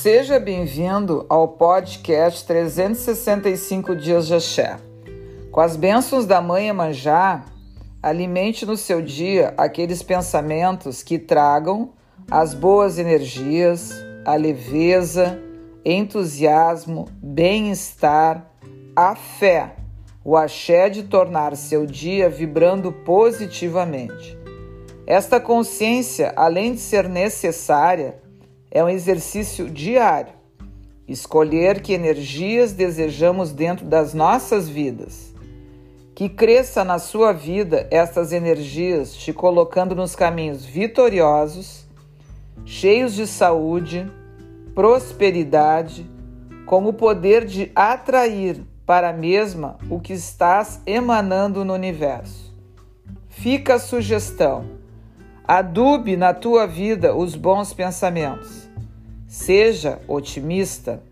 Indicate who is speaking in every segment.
Speaker 1: Seja bem-vindo ao podcast 365 Dias de Axé. Com as bênçãos da Mãe Emanjá, alimente no seu dia aqueles pensamentos que tragam as boas energias, a leveza, entusiasmo, bem-estar, a fé, o axé de tornar seu dia vibrando positivamente. Esta consciência, além de ser necessária, é um exercício diário. Escolher que energias desejamos dentro das nossas vidas. Que cresça na sua vida estas energias, te colocando nos caminhos vitoriosos, cheios de saúde, prosperidade, com o poder de atrair para a mesma o que estás emanando no universo. Fica a sugestão Adube na tua vida os bons pensamentos. Seja otimista.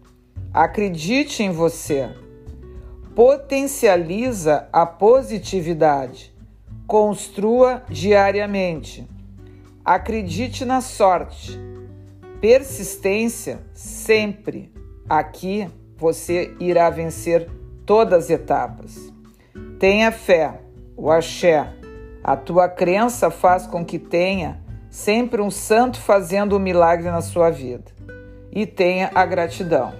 Speaker 1: Acredite em você. Potencializa a positividade. Construa diariamente. Acredite na sorte. Persistência sempre. Aqui você irá vencer todas as etapas. Tenha fé. O axé a tua crença faz com que tenha sempre um santo fazendo um milagre na sua vida. E tenha a gratidão.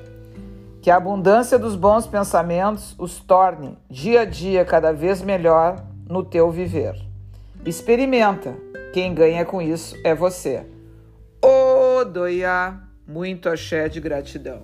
Speaker 1: Que a abundância dos bons pensamentos os torne dia a dia cada vez melhor no teu viver. Experimenta. Quem ganha com isso é você. Odoiá, muito axé de gratidão.